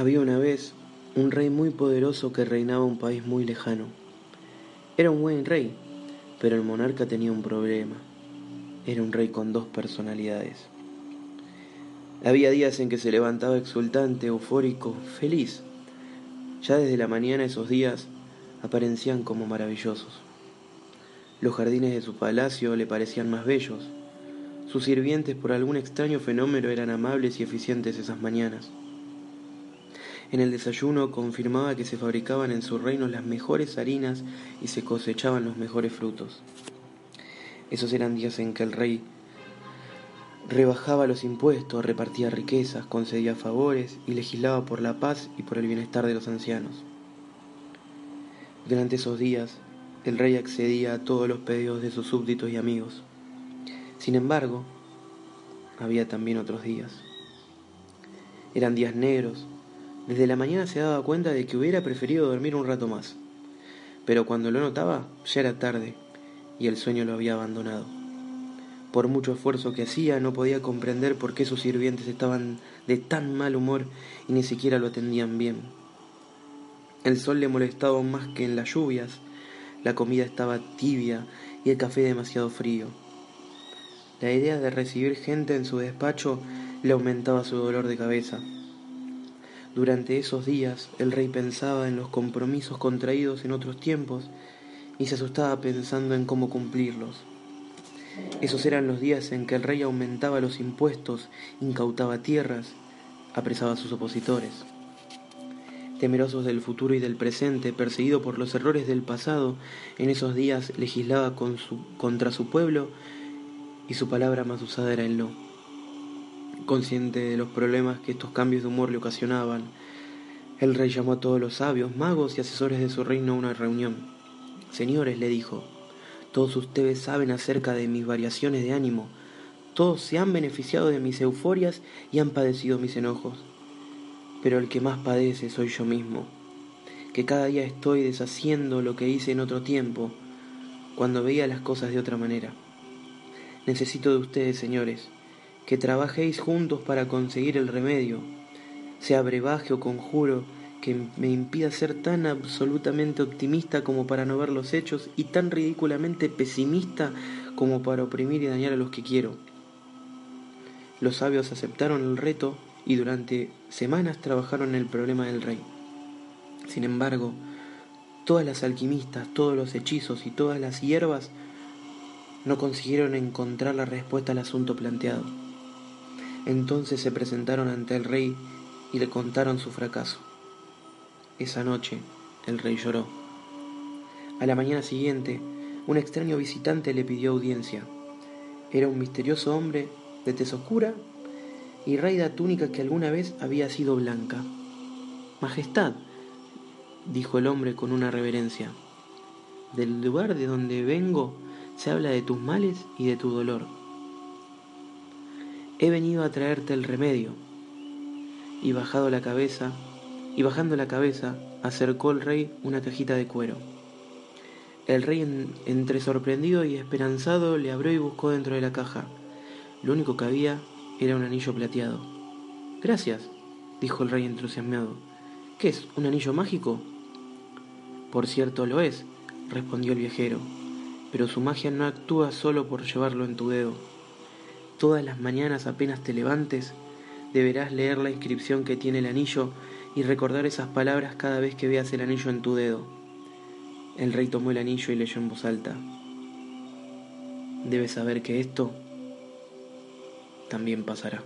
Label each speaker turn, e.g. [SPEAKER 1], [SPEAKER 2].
[SPEAKER 1] Había una vez un rey muy poderoso que reinaba un país muy lejano. Era un buen rey, pero el monarca tenía un problema. Era un rey con dos personalidades. Había días en que se levantaba exultante, eufórico, feliz. Ya desde la mañana esos días aparecían como maravillosos. Los jardines de su palacio le parecían más bellos. Sus sirvientes por algún extraño fenómeno eran amables y eficientes esas mañanas. En el desayuno confirmaba que se fabricaban en su reino las mejores harinas y se cosechaban los mejores frutos. Esos eran días en que el rey rebajaba los impuestos, repartía riquezas, concedía favores y legislaba por la paz y por el bienestar de los ancianos. Durante esos días, el rey accedía a todos los pedidos de sus súbditos y amigos. Sin embargo, había también otros días. Eran días negros, desde la mañana se daba cuenta de que hubiera preferido dormir un rato más, pero cuando lo notaba ya era tarde y el sueño lo había abandonado. Por mucho esfuerzo que hacía, no podía comprender por qué sus sirvientes estaban de tan mal humor y ni siquiera lo atendían bien. El sol le molestaba más que en las lluvias, la comida estaba tibia y el café demasiado frío. La idea de recibir gente en su despacho le aumentaba su dolor de cabeza. Durante esos días el rey pensaba en los compromisos contraídos en otros tiempos y se asustaba pensando en cómo cumplirlos. Esos eran los días en que el rey aumentaba los impuestos, incautaba tierras, apresaba a sus opositores. Temerosos del futuro y del presente, perseguido por los errores del pasado, en esos días legislaba contra su pueblo y su palabra más usada era el no. Consciente de los problemas que estos cambios de humor le ocasionaban, el rey llamó a todos los sabios, magos y asesores de su reino a una reunión. Señores, le dijo, todos ustedes saben acerca de mis variaciones de ánimo, todos se han beneficiado de mis euforias y han padecido mis enojos. Pero el que más padece soy yo mismo, que cada día estoy deshaciendo lo que hice en otro tiempo, cuando veía las cosas de otra manera. Necesito de ustedes, señores, que trabajéis juntos para conseguir el remedio, sea brebaje o conjuro que me impida ser tan absolutamente optimista como para no ver los hechos y tan ridículamente pesimista como para oprimir y dañar a los que quiero. Los sabios aceptaron el reto y durante semanas trabajaron en el problema del rey. Sin embargo, todas las alquimistas, todos los hechizos y todas las hierbas no consiguieron encontrar la respuesta al asunto planteado. Entonces se presentaron ante el rey y le contaron su fracaso. Esa noche el rey lloró. A la mañana siguiente, un extraño visitante le pidió audiencia. Era un misterioso hombre de tez oscura y raída túnica que alguna vez había sido blanca. Majestad, dijo el hombre con una reverencia, del lugar de donde vengo se habla de tus males y de tu dolor he venido a traerte el remedio. Y bajado la cabeza, y bajando la cabeza, acercó el rey una cajita de cuero. El rey, entre sorprendido y esperanzado, le abrió y buscó dentro de la caja. Lo único que había era un anillo plateado. Gracias, dijo el rey entusiasmado. ¿Qué es? ¿Un anillo mágico? Por cierto lo es, respondió el viajero, pero su magia no actúa solo por llevarlo en tu dedo Todas las mañanas apenas te levantes, deberás leer la inscripción que tiene el anillo y recordar esas palabras cada vez que veas el anillo en tu dedo. El rey tomó el anillo y leyó en voz alta. Debes saber que esto también pasará.